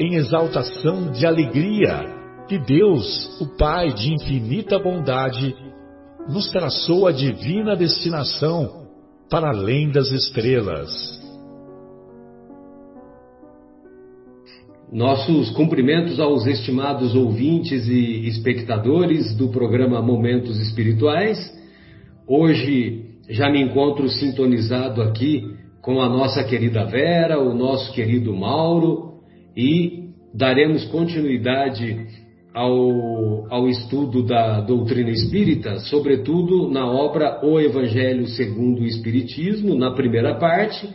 em exaltação de alegria que Deus, o Pai de infinita bondade, nos traçou a divina destinação para além das estrelas. Nossos cumprimentos aos estimados ouvintes e espectadores do programa Momentos Espirituais. Hoje já me encontro sintonizado aqui com a nossa querida Vera, o nosso querido Mauro, e daremos continuidade ao, ao estudo da doutrina espírita, sobretudo na obra O Evangelho segundo o Espiritismo, na primeira parte.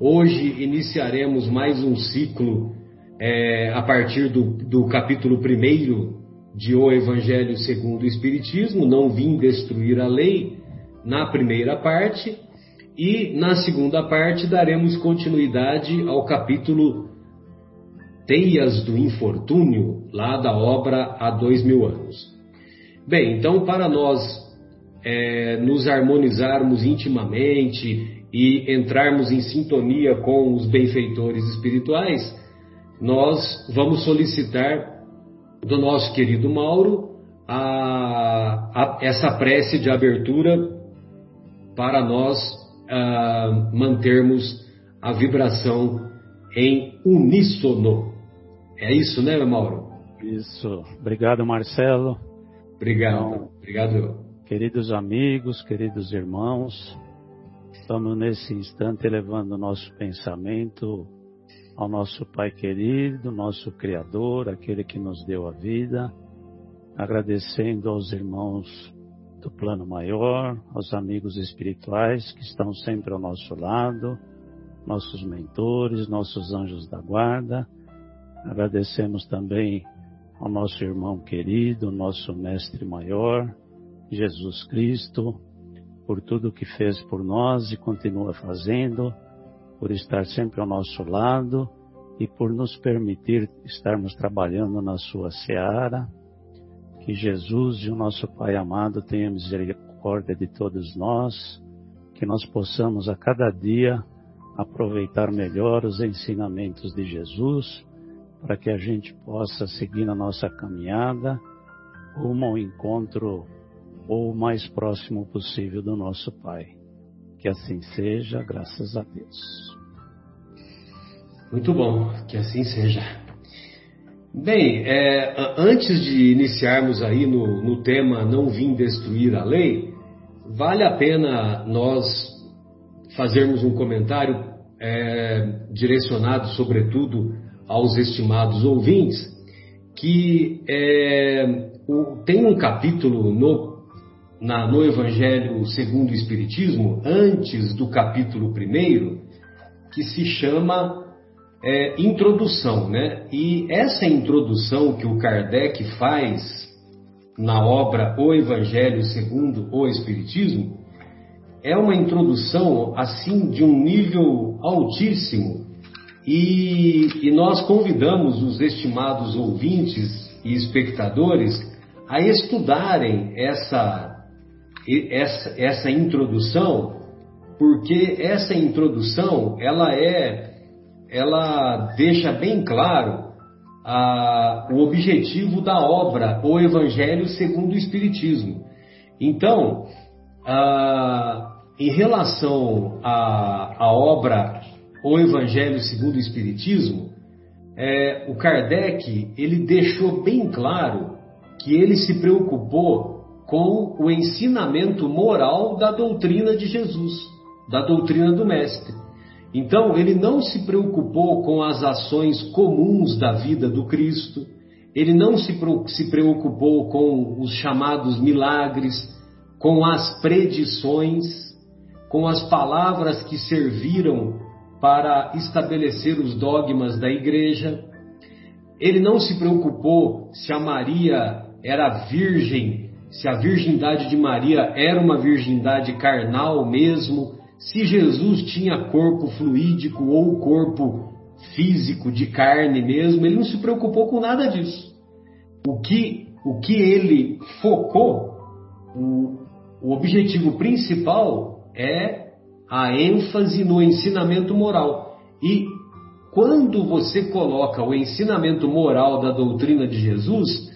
Hoje iniciaremos mais um ciclo é, a partir do, do capítulo primeiro de O Evangelho segundo o Espiritismo, Não Vim Destruir a Lei, na primeira parte. E na segunda parte daremos continuidade ao capítulo Teias do Infortúnio, lá da obra Há Dois Mil Anos. Bem, então, para nós é, nos harmonizarmos intimamente e entrarmos em sintonia com os benfeitores espirituais, nós vamos solicitar do nosso querido Mauro a, a, essa prece de abertura para nós a, mantermos a vibração em uníssono. É isso, né, Mauro? Isso. Obrigado, Marcelo. Obrigado. Então, Obrigado. Queridos amigos, queridos irmãos, estamos nesse instante elevando o nosso pensamento ao nosso Pai querido, nosso Criador, aquele que nos deu a vida, agradecendo aos irmãos do plano maior, aos amigos espirituais que estão sempre ao nosso lado, nossos mentores, nossos anjos da guarda Agradecemos também ao nosso irmão querido, nosso mestre maior, Jesus Cristo, por tudo que fez por nós e continua fazendo, por estar sempre ao nosso lado e por nos permitir estarmos trabalhando na sua seara. Que Jesus e o nosso Pai amado tenha misericórdia de todos nós, que nós possamos a cada dia aproveitar melhor os ensinamentos de Jesus para que a gente possa seguir na nossa caminhada rumo ao encontro ou o mais próximo possível do nosso Pai. Que assim seja, graças a Deus. Muito bom, que assim seja. Bem, é, antes de iniciarmos aí no, no tema Não Vim Destruir a Lei, vale a pena nós fazermos um comentário é, direcionado, sobretudo, aos estimados ouvintes que é, o, tem um capítulo no, na, no Evangelho segundo o Espiritismo, antes do capítulo primeiro, que se chama é, Introdução, né? E essa introdução que o Kardec faz na obra O Evangelho segundo o Espiritismo é uma introdução assim de um nível altíssimo e, e nós convidamos os estimados ouvintes e espectadores a estudarem essa, essa, essa introdução, porque essa introdução ela é, ela deixa bem claro a, o objetivo da obra, o Evangelho segundo o Espiritismo. Então, a, em relação à, obra o Evangelho segundo o Espiritismo, é, o Kardec ele deixou bem claro que ele se preocupou com o ensinamento moral da doutrina de Jesus, da doutrina do Mestre. Então, ele não se preocupou com as ações comuns da vida do Cristo, ele não se preocupou com os chamados milagres, com as predições, com as palavras que serviram para estabelecer os dogmas da igreja. Ele não se preocupou se a Maria era virgem, se a virgindade de Maria era uma virgindade carnal mesmo, se Jesus tinha corpo fluídico ou corpo físico de carne mesmo, ele não se preocupou com nada disso. O que, o que ele focou, o, o objetivo principal é a ênfase no ensinamento moral. E quando você coloca o ensinamento moral da doutrina de Jesus,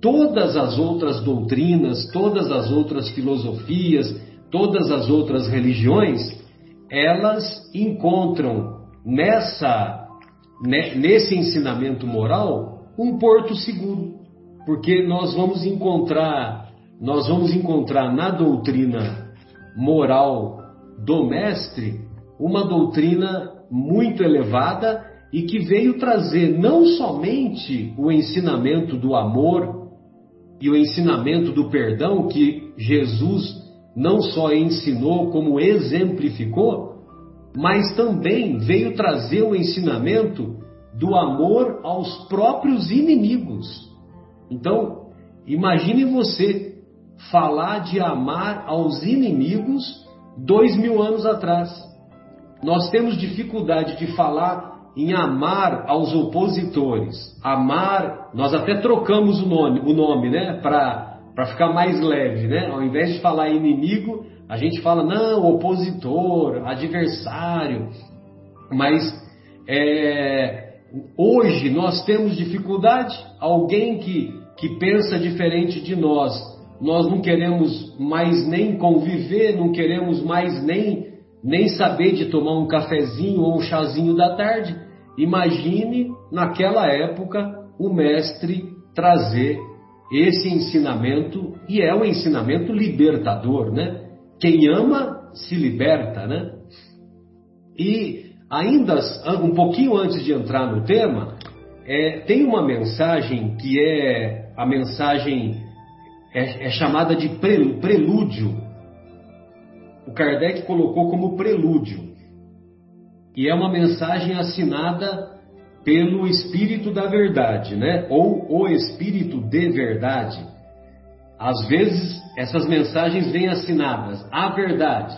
todas as outras doutrinas, todas as outras filosofias, todas as outras religiões, elas encontram nessa nesse ensinamento moral um porto seguro, porque nós vamos encontrar nós vamos encontrar na doutrina moral do mestre uma doutrina muito elevada e que veio trazer não somente o ensinamento do amor e o ensinamento do perdão que Jesus não só ensinou, como exemplificou, mas também veio trazer o ensinamento do amor aos próprios inimigos. Então, imagine você falar de amar aos inimigos dois mil anos atrás. Nós temos dificuldade de falar em amar aos opositores. Amar, nós até trocamos o nome, o nome, né, para ficar mais leve, né? Ao invés de falar inimigo, a gente fala não, opositor, adversário. Mas é, hoje nós temos dificuldade. Alguém que, que pensa diferente de nós, nós não queremos mais nem conviver, não queremos mais nem, nem saber de tomar um cafezinho ou um chazinho da tarde. Imagine naquela época o mestre trazer esse ensinamento, e é um ensinamento libertador, né? Quem ama se liberta, né? E ainda um pouquinho antes de entrar no tema, é, tem uma mensagem que é a mensagem é, é chamada de prelúdio. O Kardec colocou como prelúdio. E é uma mensagem assinada pelo Espírito da Verdade, né? Ou o Espírito de Verdade. Às vezes essas mensagens vêm assinadas a verdade,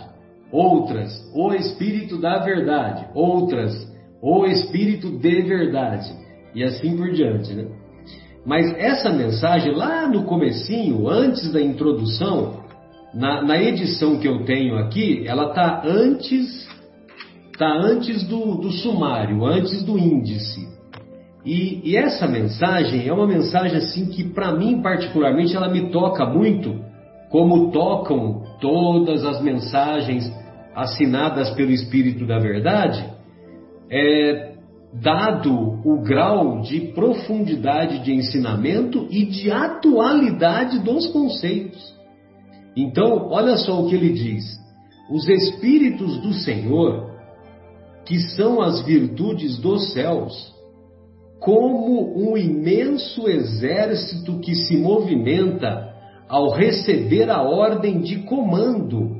outras o Espírito da Verdade, outras o Espírito de Verdade e assim por diante, né? Mas essa mensagem lá no comecinho, antes da introdução, na, na edição que eu tenho aqui, ela está antes está antes do, do, sumário, antes do índice. E, e, essa mensagem é uma mensagem assim que para mim particularmente ela me toca muito, como tocam todas as mensagens assinadas pelo Espírito da Verdade, é, dado o grau de profundidade de ensinamento e de atualidade dos conceitos. Então, olha só o que ele diz: os Espíritos do Senhor que são as virtudes dos céus, como um imenso exército que se movimenta ao receber a ordem de comando,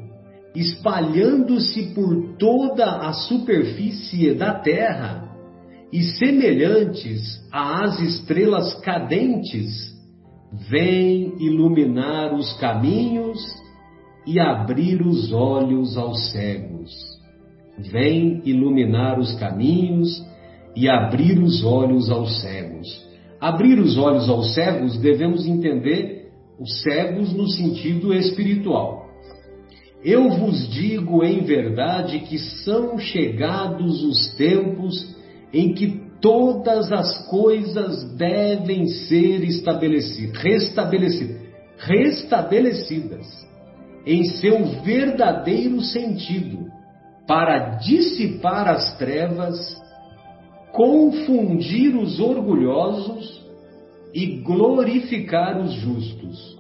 espalhando-se por toda a superfície da terra, e semelhantes às estrelas cadentes, vêm iluminar os caminhos e abrir os olhos aos cegos vem iluminar os caminhos e abrir os olhos aos cegos. Abrir os olhos aos cegos, devemos entender os cegos no sentido espiritual. Eu vos digo em verdade que são chegados os tempos em que todas as coisas devem ser estabelecidas, restabelecidas, restabelecidas em seu verdadeiro sentido, para dissipar as trevas, confundir os orgulhosos e glorificar os justos.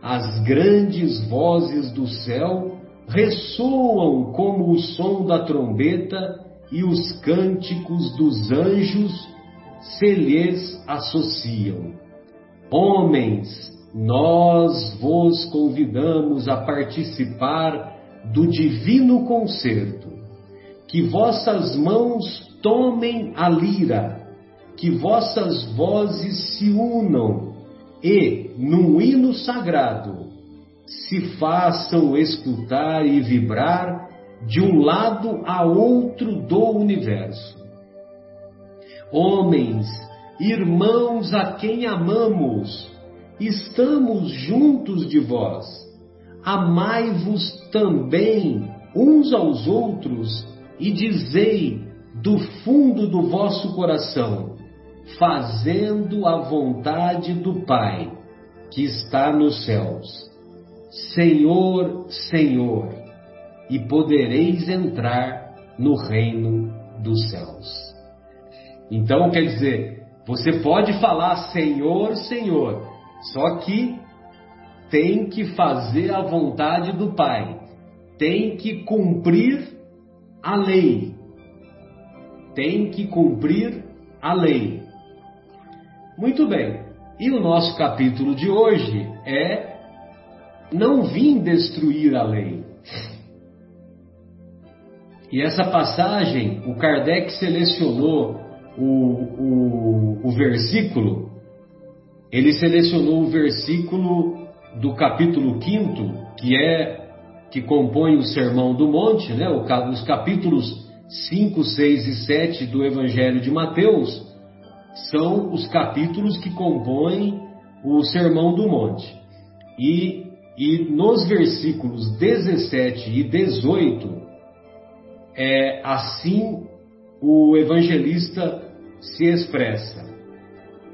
As grandes vozes do céu ressoam como o som da trombeta e os cânticos dos anjos se lhes associam. Homens, nós vos convidamos a participar do divino concerto. Que vossas mãos tomem a lira que vossas vozes se unam e, num hino sagrado, se façam escutar e vibrar de um lado a outro do universo. Homens, irmãos a quem amamos, estamos juntos de vós. Amai-vos também uns aos outros e dizei do fundo do vosso coração: fazendo a vontade do Pai que está nos céus. Senhor, Senhor, e podereis entrar no reino dos céus. Então, quer dizer, você pode falar Senhor, Senhor, só que tem que fazer a vontade do Pai, tem que cumprir a lei, tem que cumprir a lei. Muito bem. E o nosso capítulo de hoje é Não vim destruir a lei. E essa passagem, o Kardec selecionou o, o, o versículo, ele selecionou o versículo do capítulo 5, que é que compõe o Sermão do Monte, né? os capítulos 5, 6 e 7 do Evangelho de Mateus, são os capítulos que compõem o Sermão do Monte. E, e nos versículos 17 e 18, é assim o evangelista se expressa.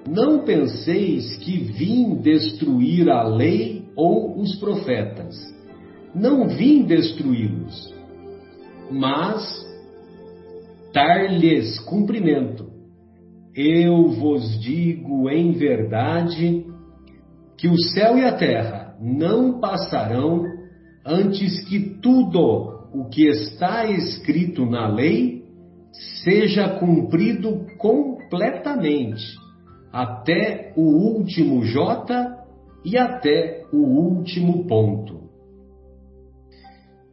Não penseis que vim destruir a lei ou os profetas. Não vim destruí-los, mas dar-lhes cumprimento. Eu vos digo em verdade que o céu e a terra não passarão antes que tudo o que está escrito na lei seja cumprido completamente, até o último J e até o último ponto.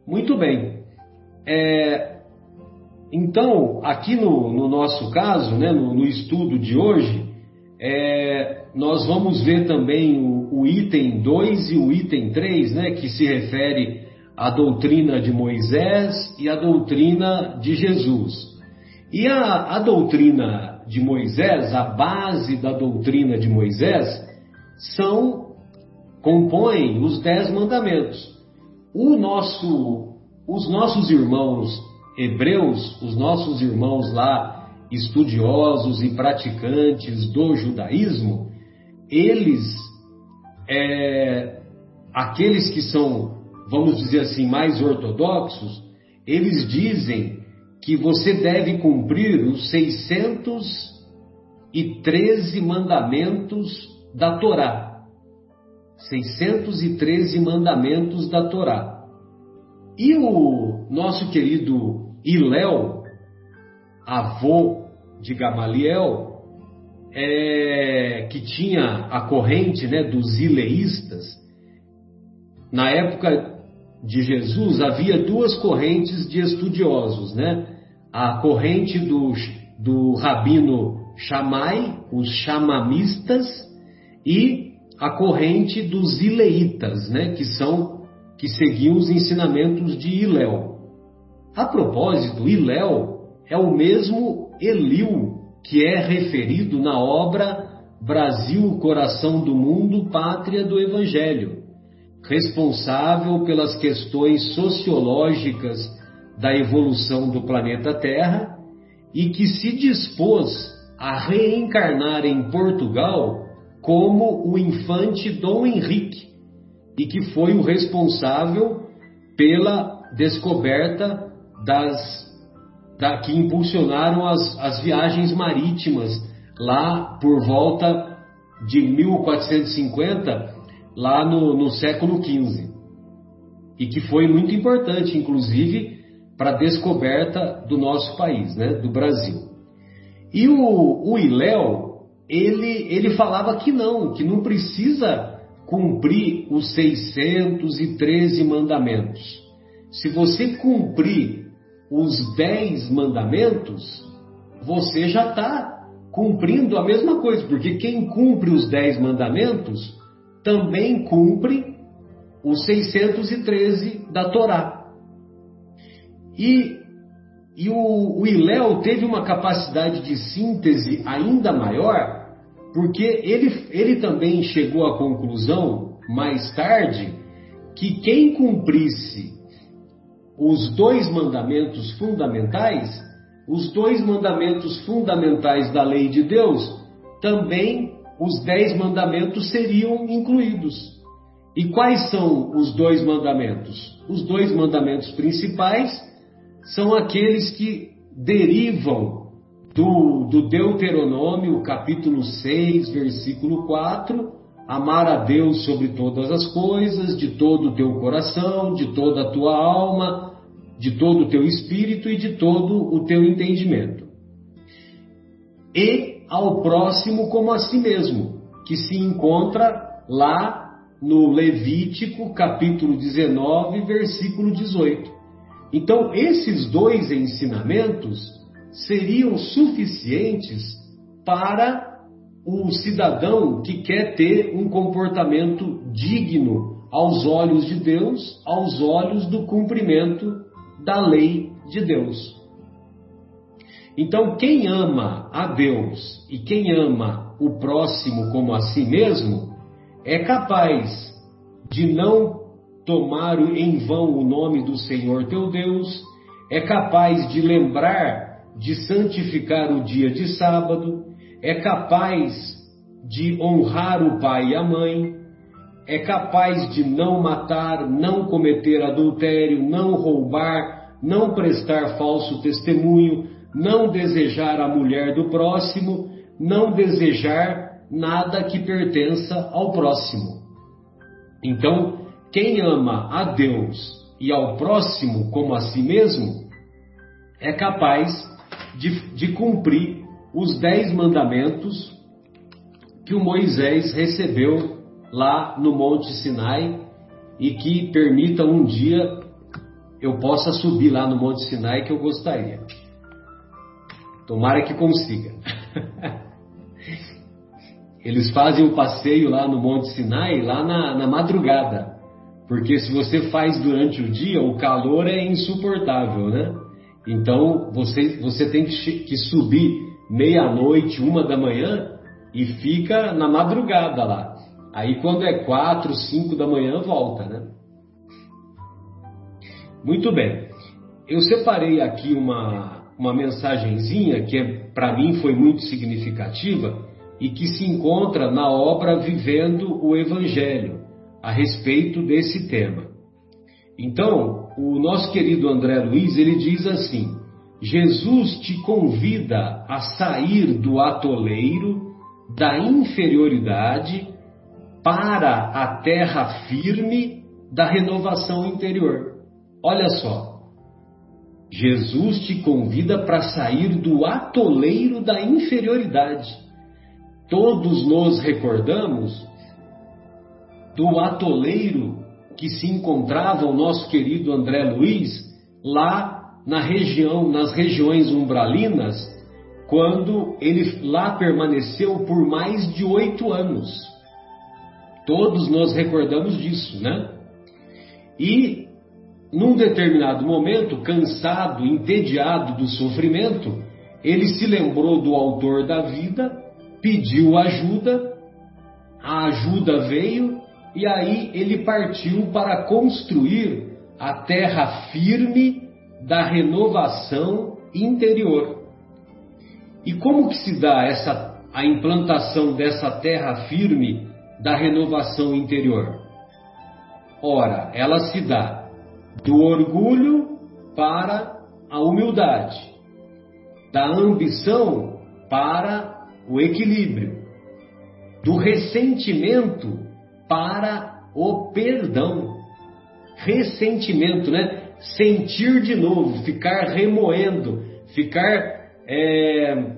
Muito bem. É, então, aqui no, no nosso caso, né, no, no estudo de hoje, é, nós vamos ver também o, o, item 2 e o item 3, né, que se refere à doutrina de Moisés e à doutrina de Jesus. E a, a doutrina de Moisés, a base da doutrina de Moisés, são, compõem os dez mandamentos. O nosso, os nossos irmãos hebreus, os nossos irmãos lá, estudiosos e praticantes do judaísmo, eles, é, aqueles que são, vamos dizer assim, mais ortodoxos, eles dizem que você deve cumprir os 613 mandamentos da Torá. 613 mandamentos da Torá. E o nosso querido Iléu, avô de Gamaliel, é, que tinha a corrente né, dos ileístas, na época de Jesus havia duas correntes de estudiosos, né? A corrente do, do rabino Shammai, os chamamistas, e a corrente dos ileitas, né? Que são que seguiam os ensinamentos de Iléu. A propósito, Iléu é o mesmo Eliu que é referido na obra Brasil, Coração do Mundo, Pátria do Evangelho, responsável pelas questões sociológicas da evolução do planeta Terra e que se dispôs a reencarnar em Portugal como o infante Dom Henrique e que foi o responsável pela descoberta das da, que impulsionaram as, as viagens marítimas lá por volta de 1450, lá no, no século XV. E que foi muito importante, inclusive, para a descoberta do nosso país, né, do Brasil. E o, o Iléu, ele, ele falava que não, que não precisa cumprir os 613 mandamentos. Se você cumprir os 10 mandamentos, você já está cumprindo a mesma coisa, porque quem cumpre os 10 mandamentos também cumpre os 613 da Torá. E, e o, o Iléu teve uma capacidade de síntese ainda maior, porque ele, ele também chegou à conclusão, mais tarde, que quem cumprisse os dois mandamentos fundamentais, os dois mandamentos fundamentais da lei de Deus, também os dez mandamentos seriam incluídos. E quais são os dois mandamentos? Os dois mandamentos principais são aqueles que derivam do, do Deuteronômio, capítulo 6, versículo 4, amar a Deus sobre todas as coisas, de todo o teu coração, de toda a tua alma, de todo o teu espírito e de todo o teu entendimento. E ao próximo como a si mesmo, que se encontra lá no Levítico, capítulo 19, versículo 18. Então, esses dois ensinamentos seriam suficientes para o cidadão que quer ter um comportamento digno aos olhos de Deus, aos olhos do cumprimento da lei de Deus. Então, quem ama a Deus e quem ama o próximo como a si mesmo, é capaz de não tomar em vão o nome do Senhor teu Deus, é capaz de lembrar de santificar o dia de sábado, é capaz de honrar o pai e a mãe, é capaz de não matar, não cometer adultério, não roubar, não prestar falso testemunho, não desejar a mulher do próximo, não desejar nada que pertença ao próximo. Então, quem ama a Deus e ao próximo como a si mesmo, é capaz de, de cumprir os dez mandamentos que o Moisés recebeu lá no Monte Sinai e que permita um dia eu possa subir lá no Monte Sinai que eu gostaria. Tomara que consiga. Eles fazem o passeio lá no Monte Sinai, lá na, na madrugada. Porque se você faz durante o dia, o calor é insuportável, né? Então você, você tem que, que subir meia-noite, uma da manhã e fica na madrugada lá. Aí quando é quatro, cinco da manhã, volta, né? Muito bem. Eu separei aqui uma, uma mensagenzinha que é, para mim foi muito significativa e que se encontra na obra Vivendo o Evangelho, a respeito desse tema. Então, o nosso querido André Luiz, ele diz assim: Jesus te convida a sair do atoleiro, da inferioridade, para a terra firme da renovação interior. Olha só. Jesus te convida para sair do atoleiro da inferioridade Todos nos recordamos do atoleiro que se encontrava o nosso querido André Luiz lá na região, nas regiões umbralinas, quando ele lá permaneceu por mais de oito anos. Todos nós recordamos disso, né? E num determinado momento, cansado, entediado do sofrimento, ele se lembrou do autor da vida pediu ajuda, a ajuda veio e aí ele partiu para construir a terra firme da renovação interior. E como que se dá essa a implantação dessa terra firme da renovação interior? Ora, ela se dá do orgulho para a humildade, da ambição para o equilíbrio, do ressentimento para o perdão. Ressentimento, né? Sentir de novo, ficar remoendo, ficar é,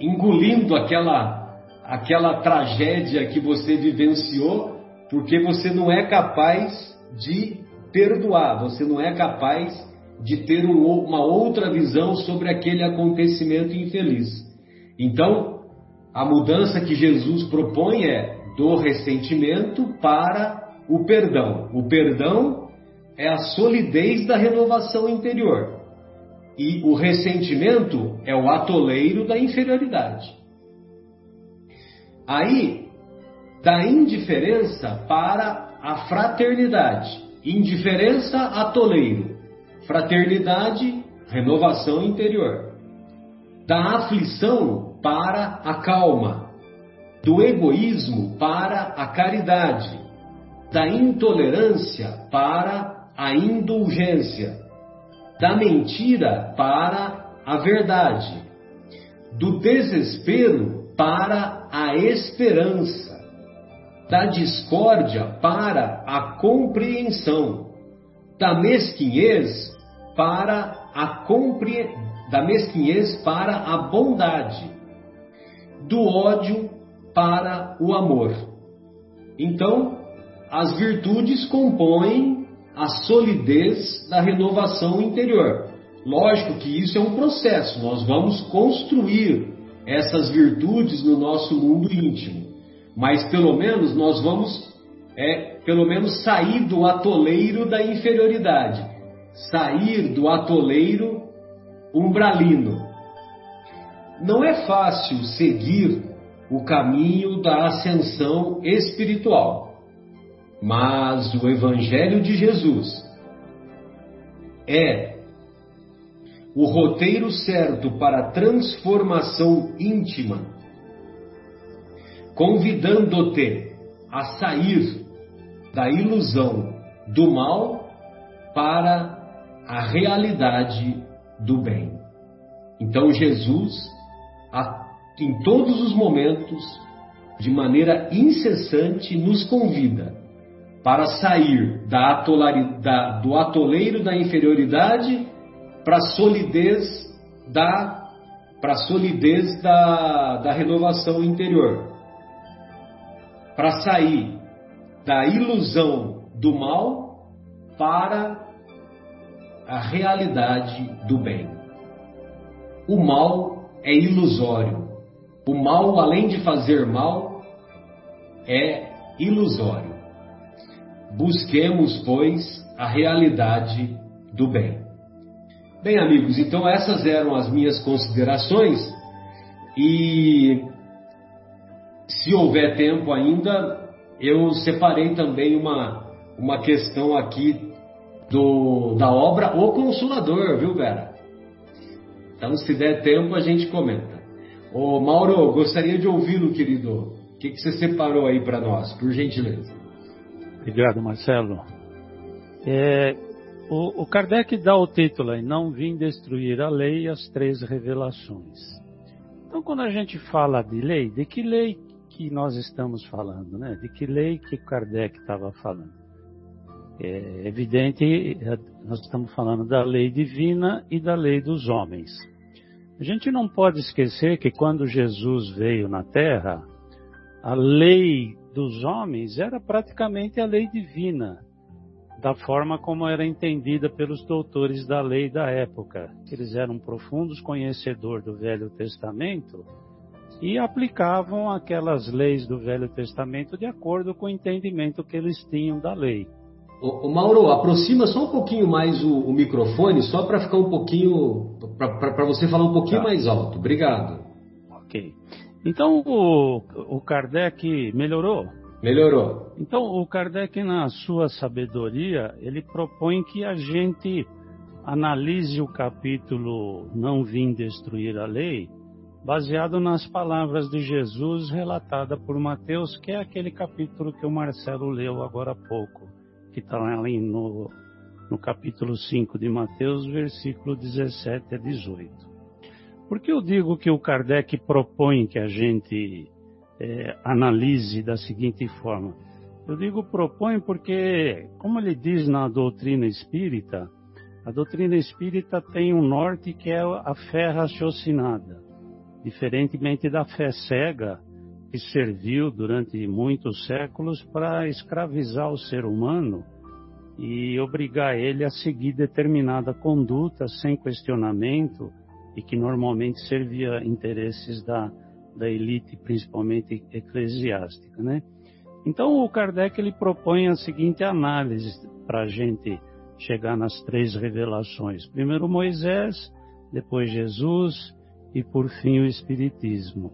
engolindo aquela, aquela tragédia que você vivenciou, porque você não é capaz de perdoar, você não é capaz de ter uma outra visão sobre aquele acontecimento infeliz. Então, a mudança que Jesus propõe é do ressentimento para o perdão. O perdão é a solidez da renovação interior. E o ressentimento é o atoleiro da inferioridade. Aí, da indiferença para a fraternidade. Indiferença, atoleiro. Fraternidade, renovação interior. Da aflição para a calma. Do egoísmo para a caridade. Da intolerância para a indulgência. Da mentira para a verdade. Do desespero para a esperança. Da discórdia para a compreensão. Da mesquinhez para a compre... da mesquinhez para a bondade, do ódio para o amor. Então, as virtudes compõem a solidez da renovação interior. Lógico que isso é um processo, nós vamos construir essas virtudes no nosso mundo íntimo, mas pelo menos nós vamos, é, pelo menos sair do atoleiro da inferioridade sair do atoleiro umbralino. Não é fácil seguir o caminho da ascensão espiritual, mas o Evangelho de Jesus é o roteiro certo para a transformação íntima, convidando-te a sair da ilusão do mal para a realidade do bem. Então Jesus, em todos os momentos, de maneira incessante, nos convida para sair da da, do atoleiro da inferioridade para a solidez da para solidez da, da renovação interior, para sair da ilusão do mal para a realidade do bem. O mal é ilusório. O mal, além de fazer mal, é ilusório. Busquemos, pois, a realidade do bem. Bem, amigos, então essas eram as minhas considerações e se houver tempo ainda, eu separei também uma, uma questão aqui do, da obra O Consolador, viu, Vera? Então, se der tempo, a gente comenta. Ô, Mauro, gostaria de ouvi-lo, querido. O que, que você separou aí para nós, por gentileza? Obrigado, Marcelo. É, o, o Kardec dá o título aí, Não Vim Destruir a Lei e as Três Revelações. Então, quando a gente fala de lei, de que lei que nós estamos falando, né? De que lei que Kardec estava falando? É evidente, nós estamos falando da lei divina e da lei dos homens. A gente não pode esquecer que quando Jesus veio na Terra, a lei dos homens era praticamente a lei divina, da forma como era entendida pelos doutores da lei da época. Eles eram profundos conhecedores do Velho Testamento e aplicavam aquelas leis do Velho Testamento de acordo com o entendimento que eles tinham da lei. O, Mauro, aproxima só um pouquinho mais o, o microfone, só para ficar um pouquinho. para você falar um pouquinho tá. mais alto. Obrigado. Ok. Então o, o Kardec melhorou? Melhorou. Então o Kardec, na sua sabedoria, ele propõe que a gente analise o capítulo Não Vim Destruir a Lei, baseado nas palavras de Jesus relatada por Mateus, que é aquele capítulo que o Marcelo leu agora há pouco que está ali no, no capítulo 5 de Mateus, versículo 17 a 18. Por que eu digo que o Kardec propõe que a gente é, analise da seguinte forma. Eu digo propõe porque, como ele diz na doutrina espírita, a doutrina espírita tem um norte que é a fé raciocinada, diferentemente da fé cega, que serviu durante muitos séculos para escravizar o ser humano e obrigar ele a seguir determinada conduta sem questionamento e que normalmente servia interesses da, da elite, principalmente eclesiástica, né? Então o Kardec ele propõe a seguinte análise para a gente chegar nas três revelações: primeiro Moisés, depois Jesus e por fim o Espiritismo.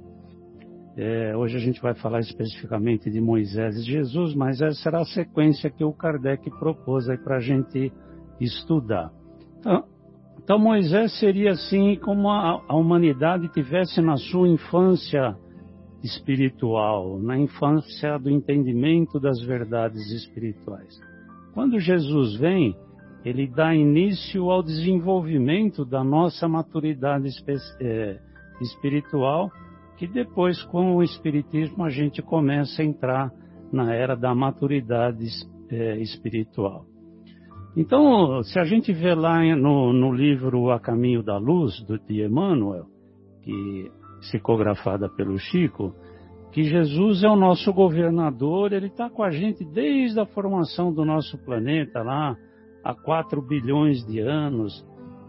É, hoje a gente vai falar especificamente de Moisés e Jesus, mas essa será a sequência que o Kardec propôs para a gente estudar. Então, então, Moisés seria assim como a, a humanidade tivesse na sua infância espiritual, na infância do entendimento das verdades espirituais. Quando Jesus vem, ele dá início ao desenvolvimento da nossa maturidade é, espiritual, que depois, com o Espiritismo, a gente começa a entrar na era da maturidade é, espiritual. Então, se a gente vê lá no, no livro A Caminho da Luz, do, de Emmanuel, que psicografada pelo Chico, que Jesus é o nosso governador, ele está com a gente desde a formação do nosso planeta lá, há 4 bilhões de anos,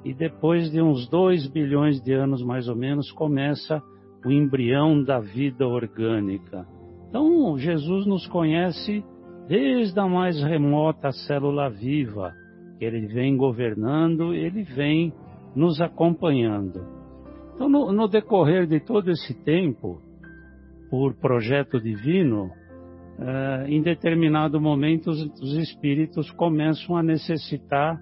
e depois de uns 2 bilhões de anos mais ou menos, começa o embrião da vida orgânica. Então, Jesus nos conhece desde a mais remota célula viva. Ele vem governando, ele vem nos acompanhando. Então, no, no decorrer de todo esse tempo, por projeto divino, eh, em determinado momento os, os espíritos começam a necessitar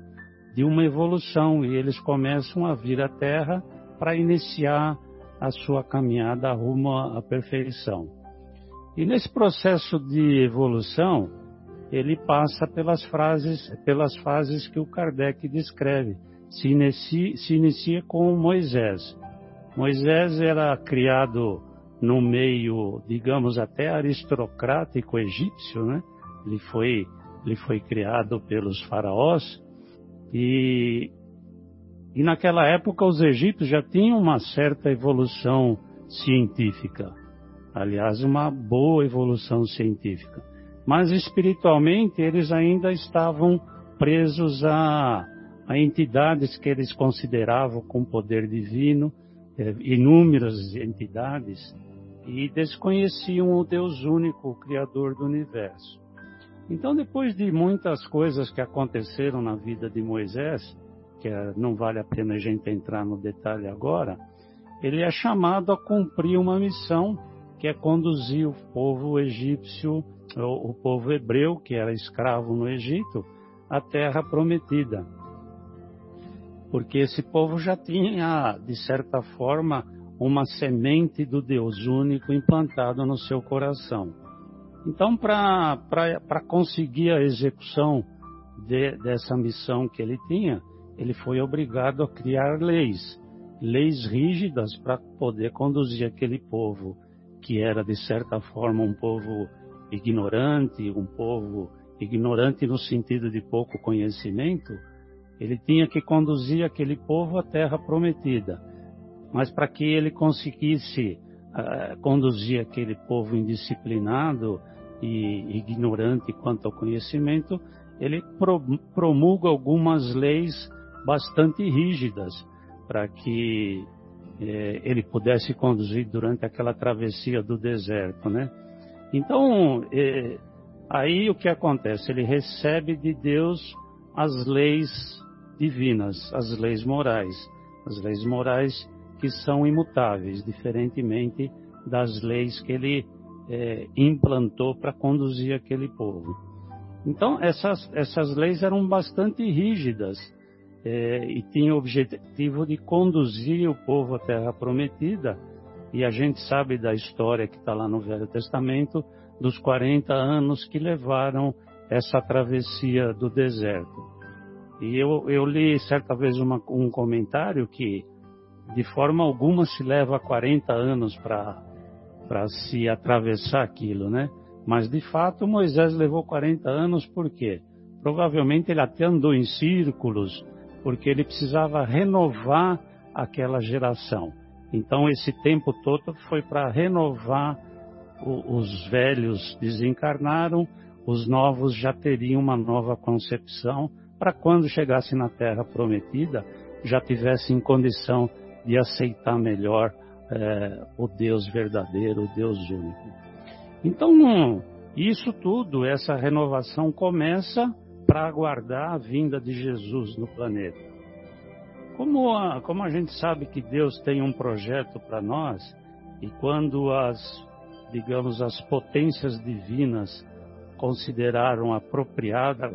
de uma evolução e eles começam a vir à Terra para iniciar a sua caminhada rumo à perfeição. E nesse processo de evolução, ele passa pelas frases, pelas fases que o Kardec descreve. Se inicia, se inicia com Moisés. Moisés era criado no meio, digamos, até aristocrático egípcio, né? Ele foi, ele foi criado pelos faraós e, e naquela época os egípcios já tinham uma certa evolução científica. Aliás, uma boa evolução científica. Mas espiritualmente eles ainda estavam presos a, a entidades que eles consideravam com poder divino, eh, inúmeras entidades, e desconheciam o Deus único, o Criador do universo. Então, depois de muitas coisas que aconteceram na vida de Moisés, que é, não vale a pena a gente entrar no detalhe agora, ele é chamado a cumprir uma missão que é conduzir o povo egípcio, o povo hebreu, que era escravo no Egito, à terra prometida. Porque esse povo já tinha, de certa forma, uma semente do Deus único implantado no seu coração. Então, para conseguir a execução de, dessa missão que ele tinha, ele foi obrigado a criar leis, leis rígidas para poder conduzir aquele povo, que era de certa forma um povo ignorante, um povo ignorante no sentido de pouco conhecimento, ele tinha que conduzir aquele povo à terra prometida mas para que ele conseguisse uh, conduzir aquele povo indisciplinado e ignorante quanto ao conhecimento, ele promulga algumas leis bastante rígidas para que eh, ele pudesse conduzir durante aquela travessia do deserto, né? Então, eh, aí o que acontece? Ele recebe de Deus as leis divinas, as leis morais. As leis morais que são imutáveis, diferentemente das leis que ele é, implantou para conduzir aquele povo. Então, essas, essas leis eram bastante rígidas é, e tinham o objetivo de conduzir o povo à Terra Prometida. E a gente sabe da história que está lá no Velho Testamento, dos 40 anos que levaram essa travessia do deserto. E eu, eu li certa vez uma, um comentário que de forma alguma se leva 40 anos para se atravessar aquilo, né? Mas de fato Moisés levou 40 anos por quê? Provavelmente ele até andou em círculos, porque ele precisava renovar aquela geração. Então esse tempo todo foi para renovar o, os velhos desencarnaram, os novos já teriam uma nova concepção para quando chegasse na Terra Prometida já tivessem condição de aceitar melhor é, o Deus verdadeiro, o Deus único. Então isso tudo, essa renovação começa para aguardar a vinda de Jesus no planeta. Como a, como a gente sabe que Deus tem um projeto para nós, e quando as, digamos, as potências divinas consideraram apropriada,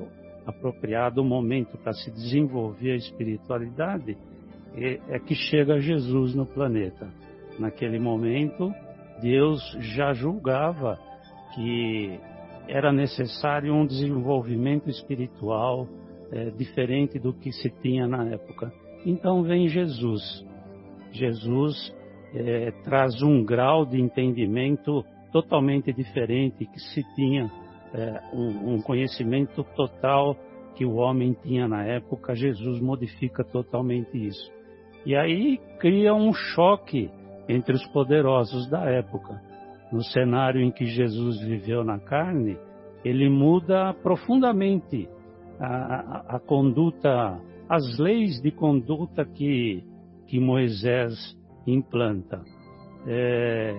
apropriado o momento para se desenvolver a espiritualidade, é, que chega Jesus no planeta. Naquele momento, Deus já julgava que era necessário um desenvolvimento espiritual é, diferente do que se tinha na época. Então vem Jesus. Jesus é, traz um grau de entendimento totalmente diferente que se tinha é, um, um conhecimento total que o homem tinha na época. Jesus modifica totalmente isso. E aí cria um choque entre os poderosos da época no cenário em que Jesus viveu na carne, ele muda profundamente a, a, a conduta, as leis de conduta que, que Moisés implanta. É,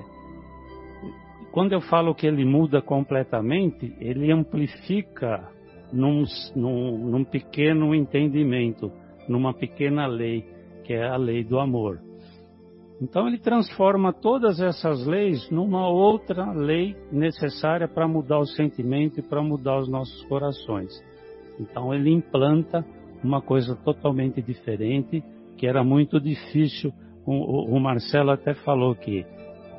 quando eu falo que ele muda completamente, ele amplifica num, num, num pequeno entendimento, numa pequena lei, que é a lei do amor. Então ele transforma todas essas leis numa outra lei necessária para mudar o sentimento e para mudar os nossos corações. Então ele implanta uma coisa totalmente diferente, que era muito difícil. O, o Marcelo até falou que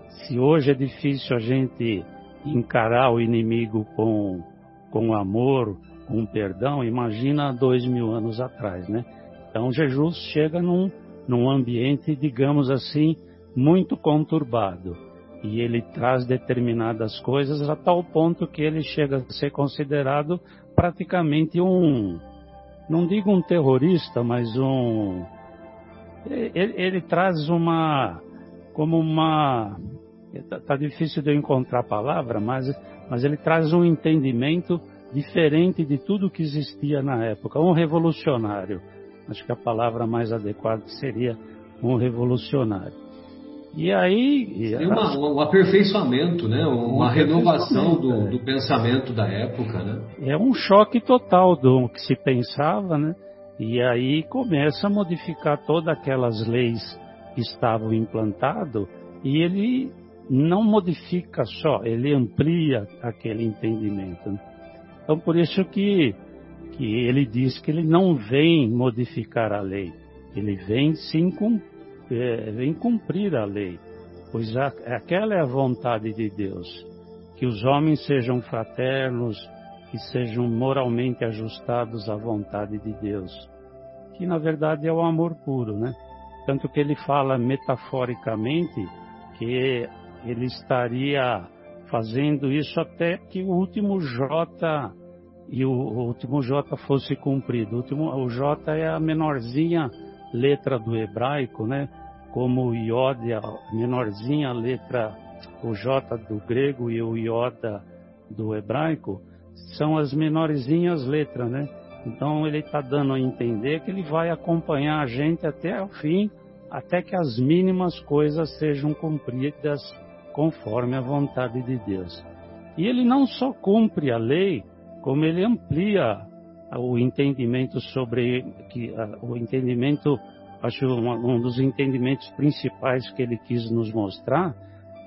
se hoje é difícil a gente encarar o inimigo com, com amor, com perdão, imagina dois mil anos atrás, né? Então Jesus chega num num ambiente, digamos assim, muito conturbado. E ele traz determinadas coisas a tal ponto que ele chega a ser considerado praticamente um, não digo um terrorista, mas um. Ele, ele traz uma. como uma. Está tá difícil de eu encontrar a palavra, mas, mas ele traz um entendimento diferente de tudo que existia na época, um revolucionário Acho que a palavra mais adequada seria um revolucionário. E aí. Tem uma, um aperfeiçoamento, né? uma um renovação do, é. do, pensamento da época. Né? É um choque total do que se pensava, né? E aí começa a modificar todas aquelas leis que estavam implantadas e ele não modifica só, ele amplia aquele entendimento. Né? Então por isso que que ele diz que ele não vem modificar a lei, ele vem sim é, vem cumprir a lei, pois aquela é a vontade de Deus, que os homens sejam fraternos, que sejam moralmente ajustados à vontade de Deus, que na verdade é o amor puro, né? Tanto que ele fala metaforicamente que ele estaria fazendo isso até que o último J e o, último J fosse cumprido. O, último, o J é a menorzinha letra do hebraico, né? Como o Iod, a menorzinha letra, o J do grego e o Iota do hebraico, são as menorzinhas letras, né? Então ele está dando a entender que ele vai acompanhar a gente até o fim, até que as mínimas coisas sejam cumpridas conforme a vontade de Deus. E ele não só cumpre a lei, como ele amplia o entendimento sobre que o entendimento acho um, dos entendimentos principais que ele quis nos mostrar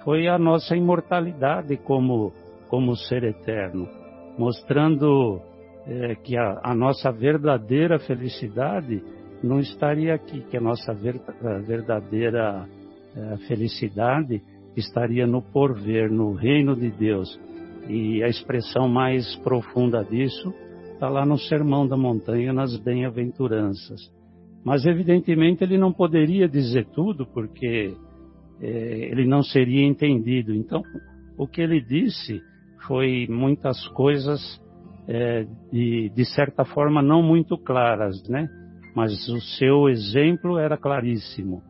foi a nossa imortalidade como como ser eterno mostrando é, que a, a, nossa verdadeira felicidade não estaria aqui que a nossa ver, a verdadeira é, felicidade estaria no porvir no reino de Deus e a expressão mais profunda disso está lá no Sermão da Montanha, nas Bem-aventuranças. Mas, evidentemente, ele não poderia dizer tudo, porque é, ele não seria entendido. Então, o que ele disse foi muitas coisas é, de, de certa forma não muito claras, né? Mas o seu exemplo era claríssimo.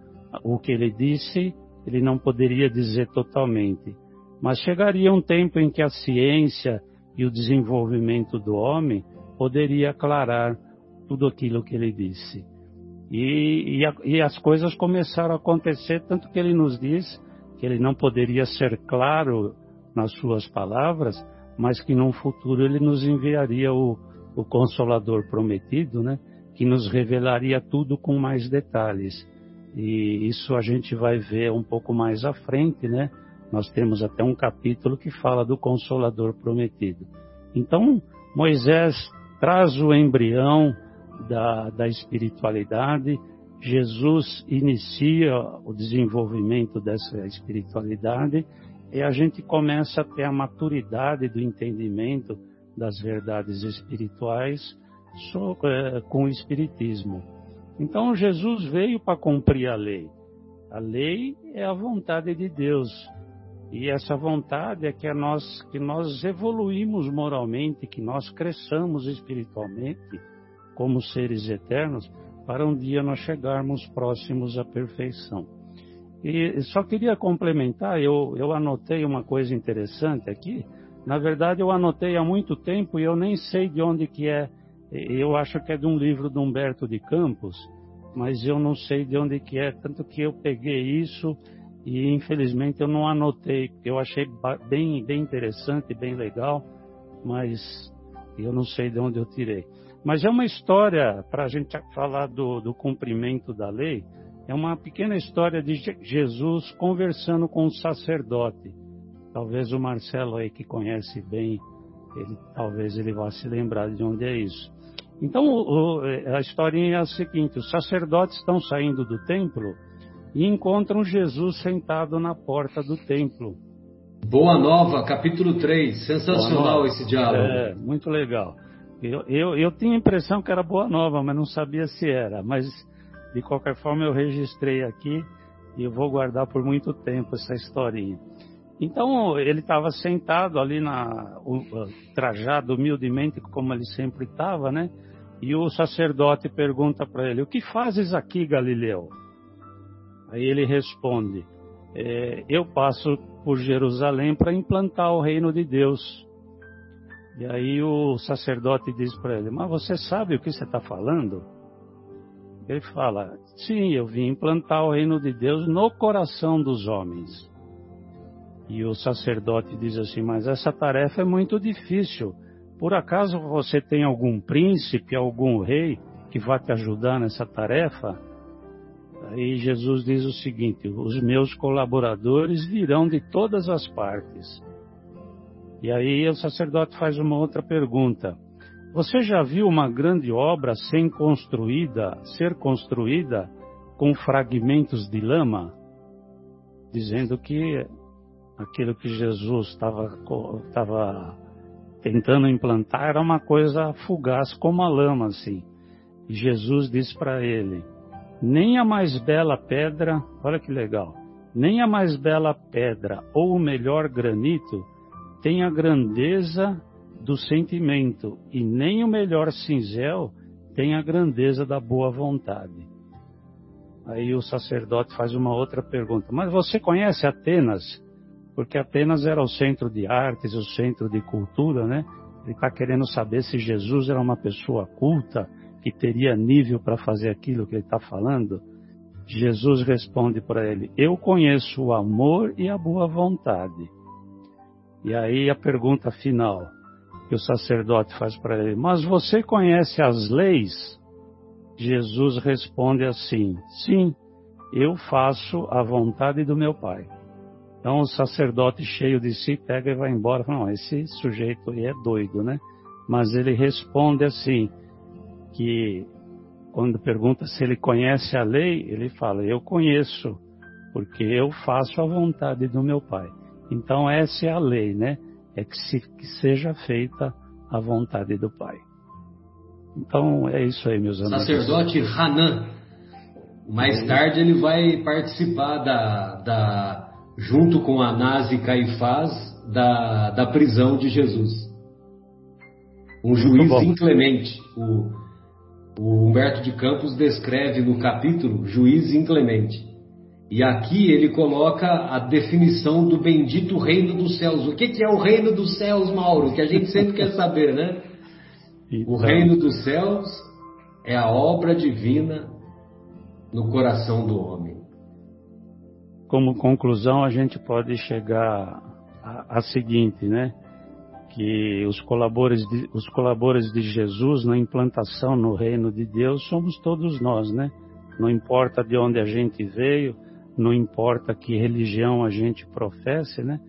O que ele disse, ele não poderia dizer totalmente. Mas chegaria um tempo em que a ciência e o desenvolvimento do homem poderia aclarar tudo aquilo que ele disse. E, e, a, e, as coisas começaram a acontecer, tanto que ele nos diz que ele não poderia ser claro nas suas palavras, mas que num futuro ele nos enviaria o, o Consolador prometido, né? que nos revelaria tudo com mais detalhes. E isso a gente vai ver um pouco mais à frente, né? Nós temos até um capítulo que fala do Consolador prometido. Então, Moisés traz o embrião da, da espiritualidade, Jesus inicia o desenvolvimento dessa espiritualidade e a gente começa a ter a maturidade do entendimento das verdades espirituais é, com o Espiritismo. Então Jesus veio para cumprir a lei. A lei é a vontade de Deus. E essa vontade é que nós, que nós evoluímos moralmente, que nós cresçamos espiritualmente como seres eternos, para um dia nós chegarmos próximos à perfeição. E só queria complementar, eu, eu anotei uma coisa interessante aqui. Na verdade, eu anotei há muito tempo e eu nem sei de onde que é. Eu acho que é de um livro de Humberto de Campos, mas eu não sei de onde que é. Tanto que eu peguei isso e infelizmente eu não anotei, porque eu achei bem, bem interessante, bem legal, mas eu não sei de onde eu tirei. Mas é uma história, para a gente falar do, do cumprimento da lei, é uma pequena história de Jesus conversando com um sacerdote. Talvez o Marcelo aí que conhece bem, ele, talvez ele vá se lembrar de onde é isso. Então o, a historinha é a seguinte: os sacerdotes estão saindo do templo e encontram Jesus sentado na porta do templo. Boa Nova, capítulo 3. Sensacional esse diálogo. É, muito legal. Eu, eu, eu tinha a impressão que era Boa Nova, mas não sabia se era. Mas, de qualquer forma, eu registrei aqui e eu vou guardar por muito tempo essa historinha. Então, ele estava sentado ali, na, trajado humildemente, como ele sempre estava, né? E o sacerdote pergunta para ele: O que fazes aqui, Galileu? Aí ele responde: é, Eu passo por Jerusalém para implantar o reino de Deus. E aí o sacerdote diz para ele: Mas você sabe o que você está falando? Ele fala: Sim, eu vim implantar o reino de Deus no coração dos homens. E o sacerdote diz assim: Mas essa tarefa é muito difícil. Por acaso você tem algum príncipe, algum rei que vá te ajudar nessa tarefa? Aí Jesus diz o seguinte: os meus colaboradores virão de todas as partes. E aí o sacerdote faz uma outra pergunta: Você já viu uma grande obra ser construída, ser construída com fragmentos de lama? Dizendo que aquilo que Jesus estava tentando implantar era uma coisa fugaz como a lama assim. E Jesus diz para ele: nem a mais bela pedra, olha que legal, nem a mais bela pedra ou o melhor granito tem a grandeza do sentimento, e nem o melhor cinzel tem a grandeza da boa vontade. Aí o sacerdote faz uma outra pergunta: Mas você conhece Atenas? Porque Atenas era o centro de artes, o centro de cultura, né? Ele está querendo saber se Jesus era uma pessoa culta, que teria nível para fazer aquilo que ele está falando? Jesus responde para ele: Eu conheço o amor e a boa vontade. E aí a pergunta final que o sacerdote faz para ele: Mas você conhece as leis? Jesus responde assim: Sim, eu faço a vontade do meu Pai. Então o sacerdote cheio de si pega e vai embora. Não, esse sujeito aí é doido, né? Mas ele responde assim: que quando pergunta se ele conhece a lei, ele fala: Eu conheço, porque eu faço a vontade do meu Pai. Então, essa é a lei, né? É que, se, que seja feita a vontade do Pai. Então, é isso aí, meus amigos. Sacerdote Hanan. Mais tarde ele vai participar da, da junto com Anás e Caifás da, da prisão de Jesus. Um juiz inclemente. O, o Humberto de Campos descreve no capítulo juiz inclemente. E aqui ele coloca a definição do bendito reino dos céus. O que, que é o reino dos céus, Mauro? Que a gente sempre quer saber, né? Então... O reino dos céus é a obra divina no coração do homem. Como conclusão, a gente pode chegar a seguinte, né? Que os colaboradores, de, os colaboradores de Jesus na implantação no reino de Deus somos todos nós, né? Não importa de onde a gente veio, não importa que religião a gente professe, né?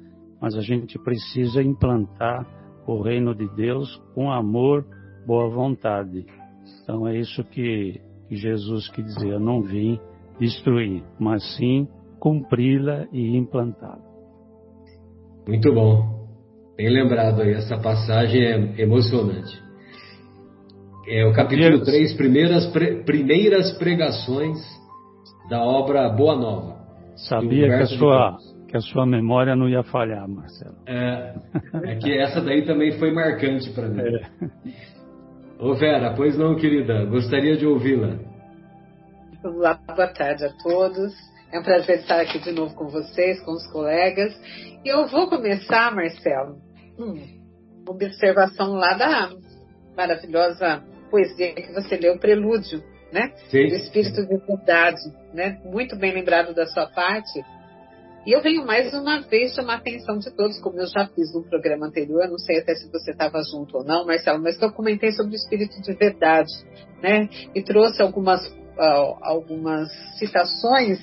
Mas a gente precisa implantar o reino de Deus com amor, boa vontade. Então é isso que, que Jesus quis dizer: eu não vim destruir, mas sim cumpri-la e implantá-la. Muito bom. Bem lembrado aí, essa passagem é emocionante. É o capítulo 3, primeiras, pre, primeiras pregações da obra Boa Nova. Sabia que a, sua, que a sua memória não ia falhar, Marcelo. É, é que essa daí também foi marcante para mim. É. Ô Vera, pois não, querida, gostaria de ouvi-la. Olá, boa tarde a todos. É um prazer estar aqui de novo com vocês, com os colegas. E eu vou começar, Marcelo, hum, observação lá da maravilhosa poesia que você leu, Prelúdio né? Sim. Do espírito de verdade, né? Muito bem lembrado da sua parte. E eu venho mais uma vez chamar a atenção de todos, como eu já fiz no programa anterior, não sei até se você estava junto ou não, Marcelo, mas que eu comentei sobre o espírito de verdade, né? E trouxe algumas, uh, algumas citações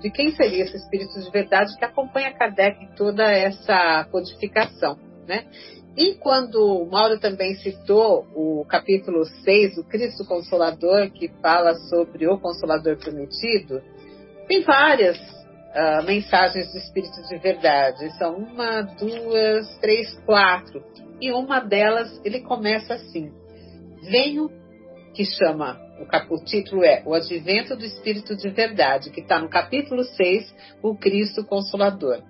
de quem seria esse espírito de verdade que acompanha Kardec em toda essa codificação, né? E quando o Mauro também citou o capítulo 6 do Cristo Consolador, que fala sobre o Consolador Prometido, tem várias uh, mensagens do Espírito de Verdade. São uma, duas, três, quatro. E uma delas, ele começa assim: Venho, que chama, o, o título é O Advento do Espírito de Verdade, que está no capítulo 6, o Cristo Consolador.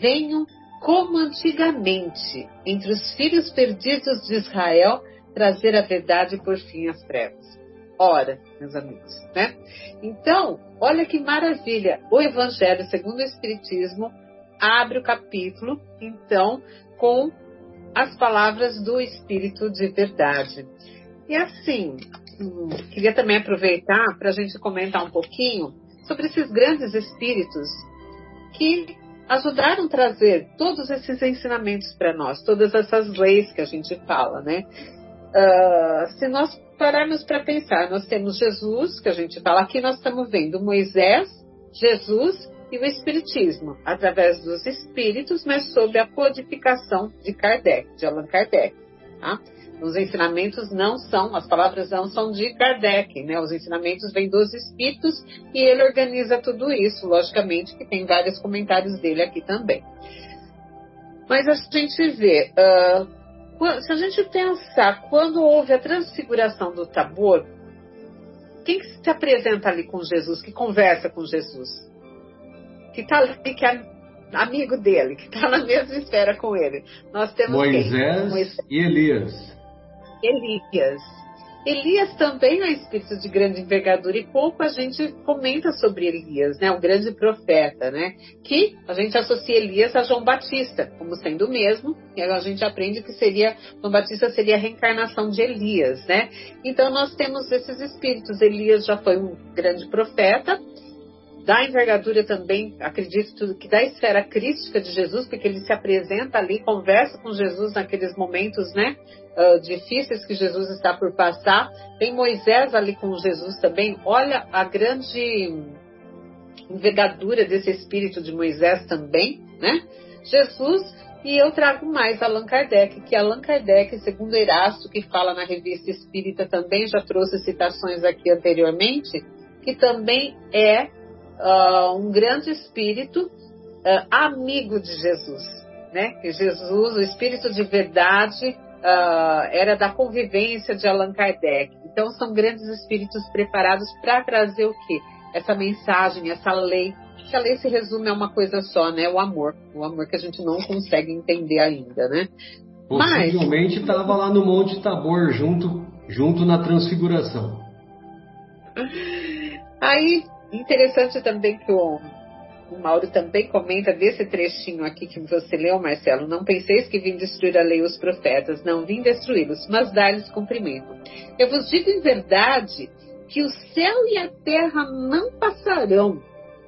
Venho como antigamente, entre os filhos perdidos de Israel, trazer a verdade por fim às trevas. Ora, meus amigos, né? Então, olha que maravilha. O Evangelho segundo o Espiritismo abre o capítulo, então, com as palavras do Espírito de verdade. E assim, hum, queria também aproveitar para a gente comentar um pouquinho sobre esses grandes espíritos que ajudaram a trazer todos esses ensinamentos para nós, todas essas leis que a gente fala, né? Uh, se nós pararmos para pensar, nós temos Jesus, que a gente fala aqui, nós estamos vendo Moisés, Jesus e o Espiritismo, através dos Espíritos, mas sob a codificação de Kardec, de Allan Kardec. Tá? Os ensinamentos não são, as palavras não são de Kardec, né? Os ensinamentos vêm dos espíritos e ele organiza tudo isso, logicamente que tem vários comentários dele aqui também. Mas a gente vê, uh, se a gente pensar, quando houve a transfiguração do Tabor, quem que se apresenta ali com Jesus, que conversa com Jesus? Que está ali, que é amigo dele, que está na mesma esfera com ele. Nós temos Moisés, Moisés. e Elias. Elias. Elias também é um espírito de grande envergadura e pouco a gente comenta sobre Elias, né? O grande profeta, né? Que a gente associa Elias a João Batista como sendo o mesmo, e a gente aprende que seria João Batista seria a reencarnação de Elias, né? Então nós temos esses espíritos. Elias já foi um grande profeta, da envergadura também, acredito que da esfera crítica de Jesus, porque ele se apresenta ali, conversa com Jesus naqueles momentos, né, uh, difíceis que Jesus está por passar. Tem Moisés ali com Jesus também. Olha a grande envergadura desse espírito de Moisés também, né? Jesus e eu trago mais Allan Kardec, que Allan Kardec, segundo Erasto, que fala na revista Espírita também, já trouxe citações aqui anteriormente, que também é uh, um grande espírito uh, amigo de Jesus, né? Que Jesus, o espírito de verdade, uh, era da convivência de Allan Kardec. Então são grandes espíritos preparados para trazer o quê? essa mensagem, essa lei. Que a lei se resume a uma coisa só, né? O amor. O amor que a gente não consegue entender ainda, né? Possivelmente estava Mas... lá no Monte Tabor, junto, junto na transfiguração. Aí, interessante também que o, o Mauro também comenta desse trechinho aqui que você leu, Marcelo. Não penseis que vim destruir a lei os profetas, não vim destruí-los, mas dar-lhes cumprimento. Eu vos digo em verdade que o céu e a terra não passarão.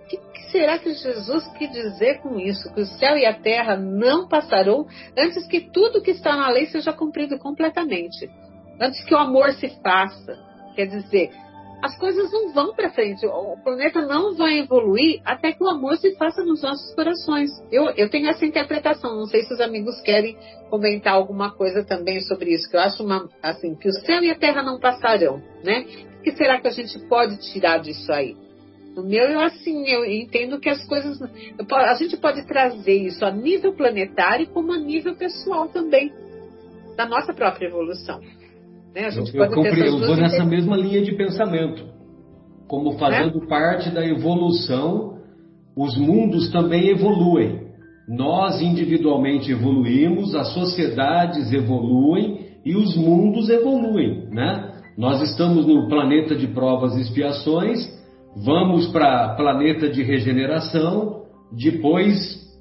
O que, que será que Jesus quis dizer com isso? Que o céu e a terra não passarão antes que tudo que está na lei seja cumprido completamente. Antes que o amor se faça. Quer dizer, as coisas não vão para frente. O planeta não vai evoluir até que o amor se faça nos nossos corações. Eu, eu tenho essa interpretação. Não sei se os amigos querem comentar alguma coisa também sobre isso. Que eu acho uma, assim que o céu e a terra não passarão, né? O que será que a gente pode tirar disso aí? No meu, eu assim, eu entendo que as coisas. A gente pode trazer isso a nível planetário como a nível pessoal também, da nossa própria evolução. Né? A gente eu, pode eu, compre, eu vou nessa mesma linha de pensamento. Como fazendo é? parte da evolução, os mundos também evoluem. Nós individualmente evoluímos, as sociedades evoluem e os mundos evoluem, né? Nós estamos no planeta de provas e expiações, vamos para planeta de regeneração, depois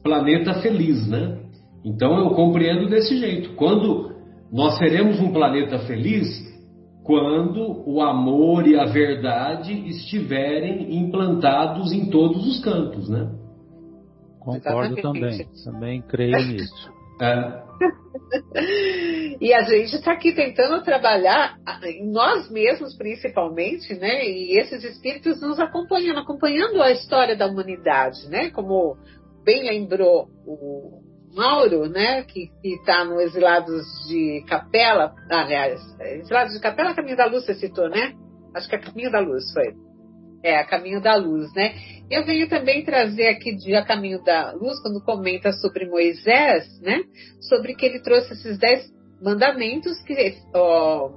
planeta feliz, né? Então eu compreendo desse jeito. Quando nós seremos um planeta feliz quando o amor e a verdade estiverem implantados em todos os cantos, né? Concordo também, também creio nisso. É. e a gente está aqui tentando trabalhar em nós mesmos, principalmente, né? E esses espíritos nos acompanhando, acompanhando a história da humanidade, né? Como bem lembrou o, Mauro, né, que está no Exilados de Capela, aliás, Exilados de Capela, Caminho da Luz, você citou, né? Acho que é Caminho da Luz, foi. É, Caminho da Luz, né? Eu venho também trazer aqui de A Caminho da Luz, quando comenta sobre Moisés, né? Sobre que ele trouxe esses dez mandamentos que ó,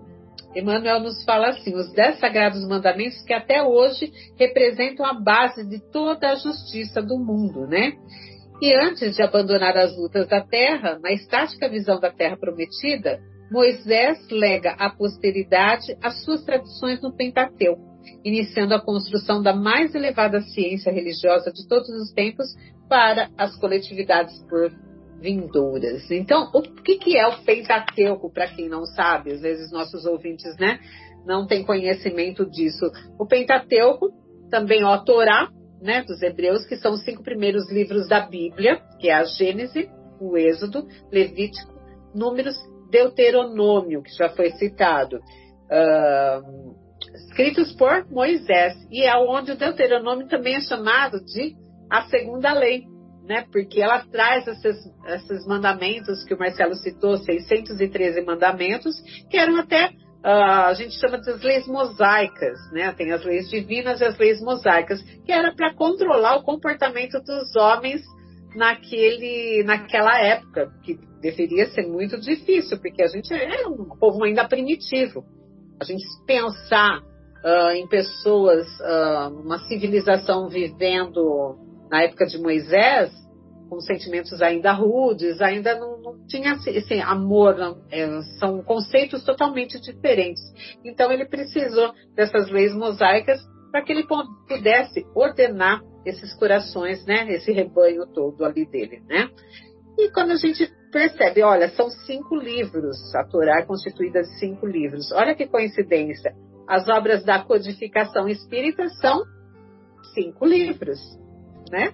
Emmanuel nos fala assim, os dez sagrados mandamentos que até hoje representam a base de toda a justiça do mundo, né? E antes de abandonar as lutas da terra, na estática visão da terra prometida, Moisés lega à posteridade as suas tradições no Pentateuco, iniciando a construção da mais elevada ciência religiosa de todos os tempos para as coletividades por vindouras. Então, o que, que é o Pentateuco, para quem não sabe? Às vezes nossos ouvintes né, não têm conhecimento disso. O Pentateuco, também ó, Torá, né, dos Hebreus, que são os cinco primeiros livros da Bíblia, que é a Gênese, o Êxodo, Levítico, Números, Deuteronômio, que já foi citado, uh, escritos por Moisés, e é onde o Deuteronômio também é chamado de a segunda lei, né, porque ela traz esses, esses mandamentos que o Marcelo citou, 613 mandamentos, que eram até a gente chama das leis mosaicas, né? Tem as leis divinas e as leis mosaicas, que era para controlar o comportamento dos homens naquele, naquela época, que deveria ser muito difícil, porque a gente é um povo ainda primitivo. A gente pensar uh, em pessoas, uh, uma civilização vivendo na época de Moisés, com sentimentos ainda rudes, ainda não, não tinha esse amor, não, é, são conceitos totalmente diferentes. Então ele precisou dessas leis mosaicas para que ele pudesse ordenar esses corações, né, esse rebanho todo ali dele, né? E quando a gente percebe, olha, são cinco livros, a Torá é constituída de cinco livros. Olha que coincidência. As obras da codificação espírita são cinco livros, né?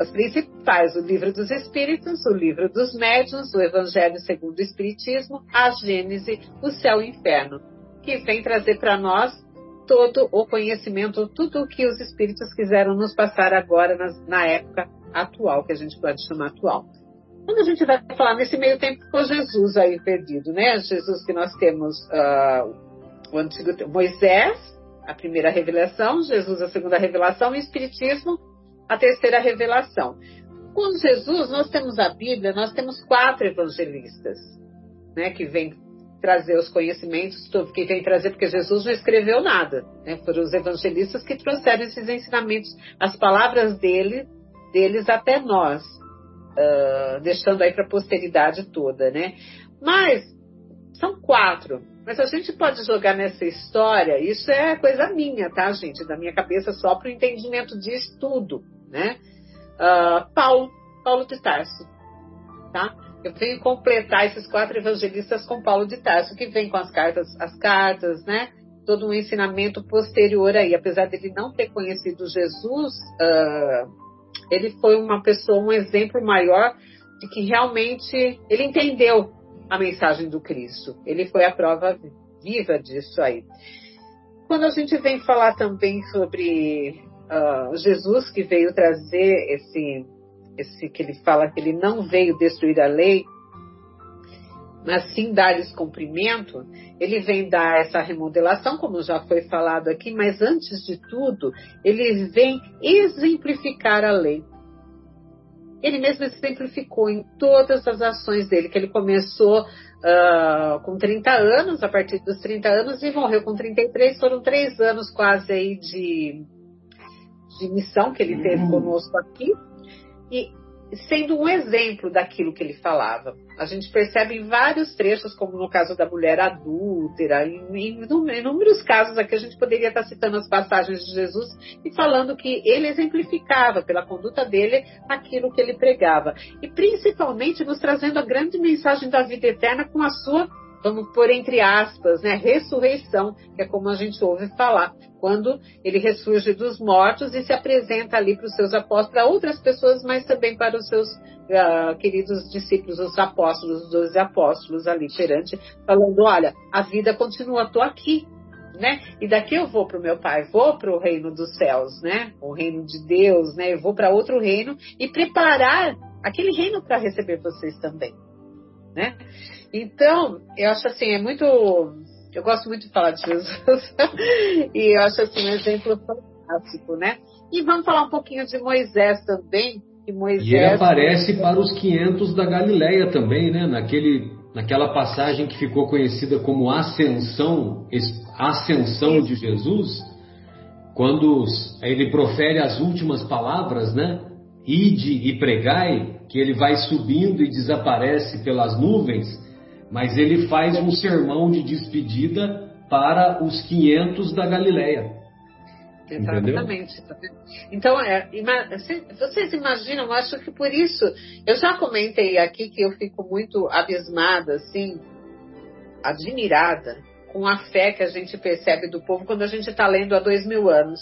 As principais, o Livro dos Espíritos, o Livro dos Médiuns, o Evangelho segundo o Espiritismo, a Gênese, o Céu e o Inferno, que vem trazer para nós todo o conhecimento, tudo o que os Espíritos quiseram nos passar agora na, na época atual, que a gente pode chamar atual. Quando a gente vai falar nesse meio tempo com Jesus aí perdido, né? Jesus que nós temos uh, o antigo Moisés, a primeira revelação, Jesus a segunda revelação, o Espiritismo a terceira revelação. Com Jesus, nós temos a Bíblia, nós temos quatro evangelistas, né, que vêm trazer os conhecimentos, que vem trazer, porque Jesus não escreveu nada, né? Foram os evangelistas que trouxeram esses ensinamentos, as palavras dele, deles até nós, uh, deixando aí para a posteridade toda, né? Mas são quatro. Mas a gente pode jogar nessa história, isso é coisa minha, tá, gente? Da minha cabeça só para o entendimento de estudo, né? Uh, Paulo, Paulo de Tarso, tá? Eu venho completar esses quatro evangelistas com Paulo de Tarso, que vem com as cartas, as cartas, né? Todo um ensinamento posterior aí. Apesar dele não ter conhecido Jesus, uh, ele foi uma pessoa, um exemplo maior de que realmente ele entendeu a mensagem do Cristo. Ele foi a prova viva disso aí. Quando a gente vem falar também sobre uh, Jesus que veio trazer esse esse que ele fala que ele não veio destruir a lei, mas sim dar-lhes cumprimento, ele vem dar essa remodelação, como já foi falado aqui, mas antes de tudo, ele vem exemplificar a lei. Ele mesmo exemplificou em todas as ações dele, que ele começou uh, com 30 anos, a partir dos 30 anos, e morreu com 33, foram três anos quase aí de, de missão que ele teve uhum. conosco aqui e sendo um exemplo daquilo que ele falava. A gente percebe em vários trechos, como no caso da mulher adúltera, em, em, inúmeros casos aqui a gente poderia estar citando as passagens de Jesus e falando que ele exemplificava pela conduta dele aquilo que ele pregava. E principalmente nos trazendo a grande mensagem da vida eterna com a sua vamos pôr entre aspas, né, ressurreição, que é como a gente ouve falar, quando ele ressurge dos mortos e se apresenta ali para os seus apóstolos, para outras pessoas, mas também para os seus uh, queridos discípulos, os apóstolos, os doze apóstolos ali perante, falando, olha, a vida continua, estou aqui, né? E daqui eu vou para o meu pai, vou para o reino dos céus, né? O reino de Deus, né? Eu vou para outro reino e preparar aquele reino para receber vocês também, né? Então, eu acho assim, é muito. Eu gosto muito de falar de Jesus. e eu acho assim um exemplo fantástico, né? E vamos falar um pouquinho de Moisés também. Que Moisés... E ele aparece para os 500 da Galileia também, né? Naquele, naquela passagem que ficou conhecida como Ascensão, Ascensão de Jesus, quando ele profere as últimas palavras, né? Ide e pregai, que ele vai subindo e desaparece pelas nuvens mas ele faz um sermão de despedida para os 500 da Galileia. Exatamente. Entendeu? Então, é, vocês imaginam, eu acho que por isso, eu já comentei aqui que eu fico muito abismada, assim, admirada com a fé que a gente percebe do povo quando a gente está lendo há dois mil anos.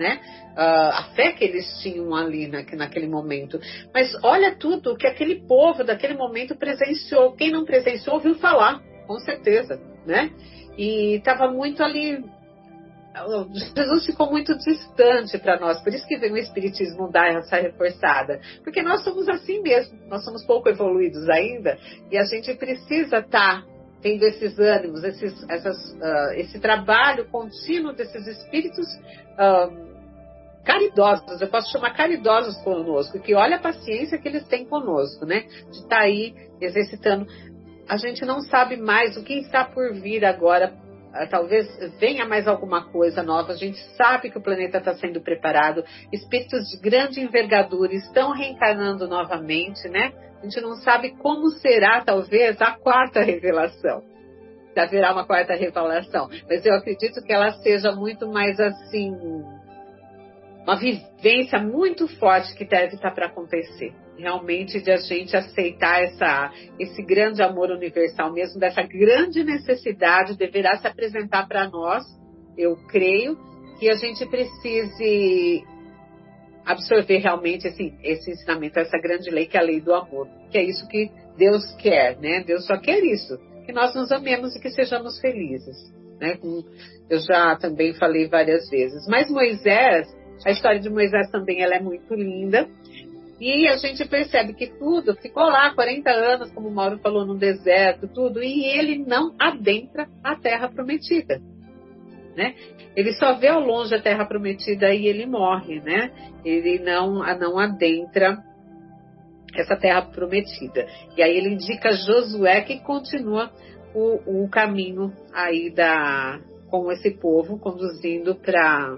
Né? uh, a fé que eles tinham ali na, naquele momento. Mas olha tudo que aquele povo daquele momento presenciou. Quem não presenciou ouviu falar, com certeza, né? E estava muito ali. Jesus ficou muito distante para nós, por isso que vem o Espiritismo dar essa reforçada. Porque nós somos assim mesmo, nós somos pouco evoluídos ainda e a gente precisa estar tá tendo esses ânimos, esses, essas, uh, esse trabalho contínuo desses espíritos uh, caridosos, eu posso chamar caridosos conosco, que olha a paciência que eles têm conosco, né? De estar tá aí exercitando. A gente não sabe mais o que está por vir agora. Ah, talvez venha mais alguma coisa nova. A gente sabe que o planeta está sendo preparado. Espíritos de grande envergadura estão reencarnando novamente, né? A gente não sabe como será, talvez, a quarta revelação haverá uma quarta revelação, mas eu acredito que ela seja muito mais assim uma vivência muito forte que deve estar para acontecer. Realmente de a gente aceitar essa, esse grande amor universal mesmo, dessa grande necessidade deverá se apresentar para nós, eu creio, que a gente precise absorver realmente esse, esse ensinamento, essa grande lei que é a lei do amor, que é isso que Deus quer, né? Deus só quer isso, que nós nos amemos e que sejamos felizes, né? Eu já também falei várias vezes. Mas Moisés, a história de Moisés também ela é muito linda. E a gente percebe que tudo ficou lá 40 anos, como o Mauro falou, no deserto, tudo, e ele não adentra a terra prometida. Né? Ele só vê ao longe a terra prometida e ele morre, né? Ele não, não adentra essa terra prometida. E aí ele indica Josué que continua o, o caminho aí da com esse povo conduzindo para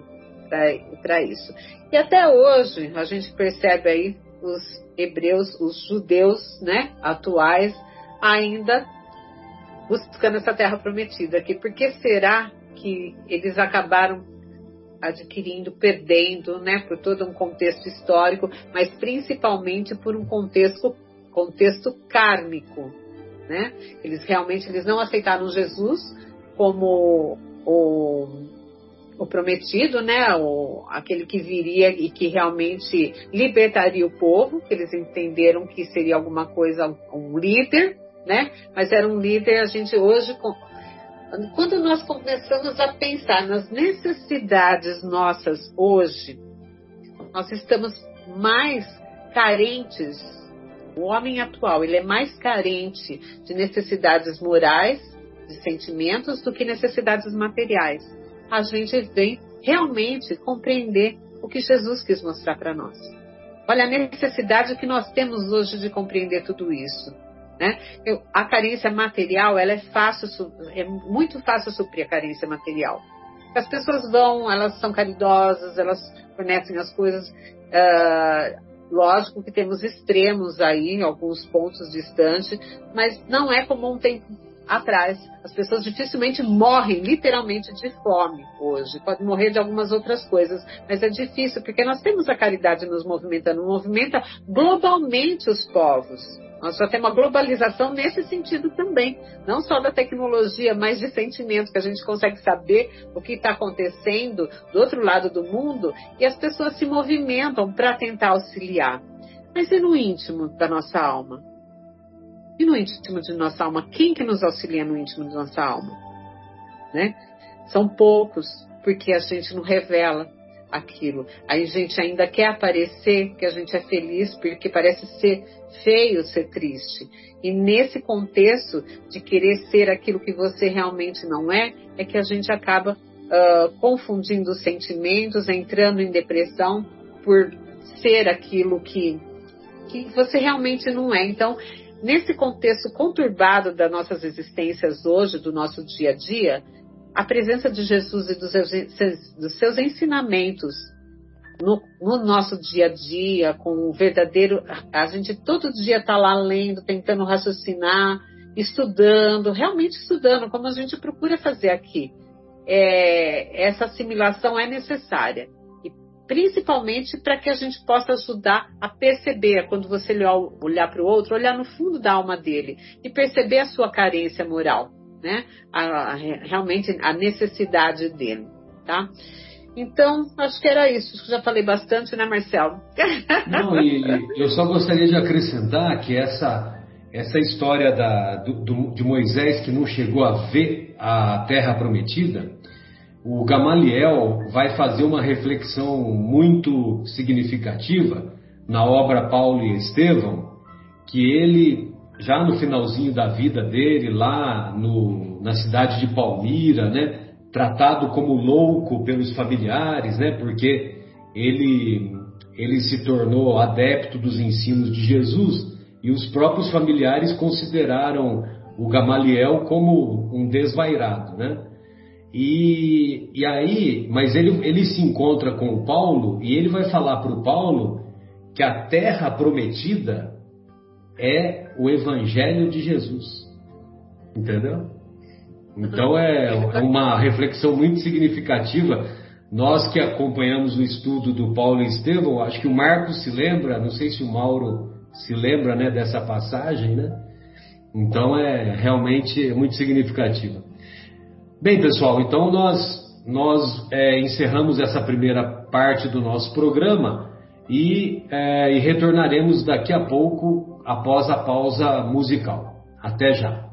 para isso. E até hoje a gente percebe aí os hebreus, os judeus, né, atuais ainda buscando essa terra prometida aqui. Por que será que eles acabaram adquirindo, perdendo, né, por todo um contexto histórico, mas principalmente por um contexto contexto kármico, né? Eles realmente eles não aceitaram Jesus como o, o prometido, né? O, aquele que viria e que realmente libertaria o povo, que eles entenderam que seria alguma coisa, um líder, né? Mas era um líder, a gente hoje quando nós começamos a pensar nas necessidades nossas hoje, nós estamos mais carentes. O homem atual ele é mais carente de necessidades morais, de sentimentos, do que necessidades materiais. A gente vem realmente compreender o que Jesus quis mostrar para nós. Olha a necessidade que nós temos hoje de compreender tudo isso. Né? Eu, a carência material ela é fácil, é muito fácil suprir a carência material. As pessoas vão, elas são caridosas, elas fornecem as coisas. Uh, lógico que temos extremos aí, alguns pontos distantes, mas não é como um tempo atrás. As pessoas dificilmente morrem literalmente de fome hoje. Pode morrer de algumas outras coisas, mas é difícil porque nós temos a caridade nos movimentando, movimenta globalmente os povos. Nós já temos uma globalização nesse sentido também, não só da tecnologia, mas de sentimento, que a gente consegue saber o que está acontecendo do outro lado do mundo e as pessoas se movimentam para tentar auxiliar. Mas e no íntimo da nossa alma? E no íntimo de nossa alma? Quem que nos auxilia no íntimo de nossa alma? Né? São poucos, porque a gente não revela aquilo. Aí a gente ainda quer aparecer que a gente é feliz, porque parece ser feio ser triste. E nesse contexto de querer ser aquilo que você realmente não é, é que a gente acaba uh, confundindo os sentimentos, entrando em depressão por ser aquilo que, que você realmente não é. Então, nesse contexto conturbado das nossas existências hoje, do nosso dia a dia, a presença de Jesus e dos seus, dos seus ensinamentos no, no, nosso dia a dia, com o verdadeiro. A gente todo dia está lá lendo, tentando raciocinar, estudando, realmente estudando, como a gente procura fazer aqui. É, essa assimilação é necessária. Principalmente para que a gente possa ajudar a perceber, quando você olhar para o outro, olhar no fundo da alma dele e perceber a sua carência moral né? A, a, realmente a necessidade dele, tá? Então, acho que era isso. Já falei bastante, né, Marcelo? Não, e eu só gostaria de acrescentar que essa, essa história da, do, do, de Moisés que não chegou a ver a terra prometida, o Gamaliel vai fazer uma reflexão muito significativa na obra Paulo e Estevão, que ele já no finalzinho da vida dele, lá no, na cidade de Palmira, né? Tratado como louco pelos familiares, né? Porque ele, ele se tornou adepto dos ensinos de Jesus e os próprios familiares consideraram o Gamaliel como um desvairado, né? E, e aí, mas ele, ele se encontra com o Paulo e ele vai falar para o Paulo que a terra prometida é o Evangelho de Jesus. Entendeu? Então é uma reflexão muito significativa. Nós que acompanhamos o estudo do Paulo e Estevão, acho que o Marcos se lembra, não sei se o Mauro se lembra né, dessa passagem, né? Então é realmente muito significativa. Bem, pessoal, então nós, nós é, encerramos essa primeira parte do nosso programa e, é, e retornaremos daqui a pouco após a pausa musical. Até já!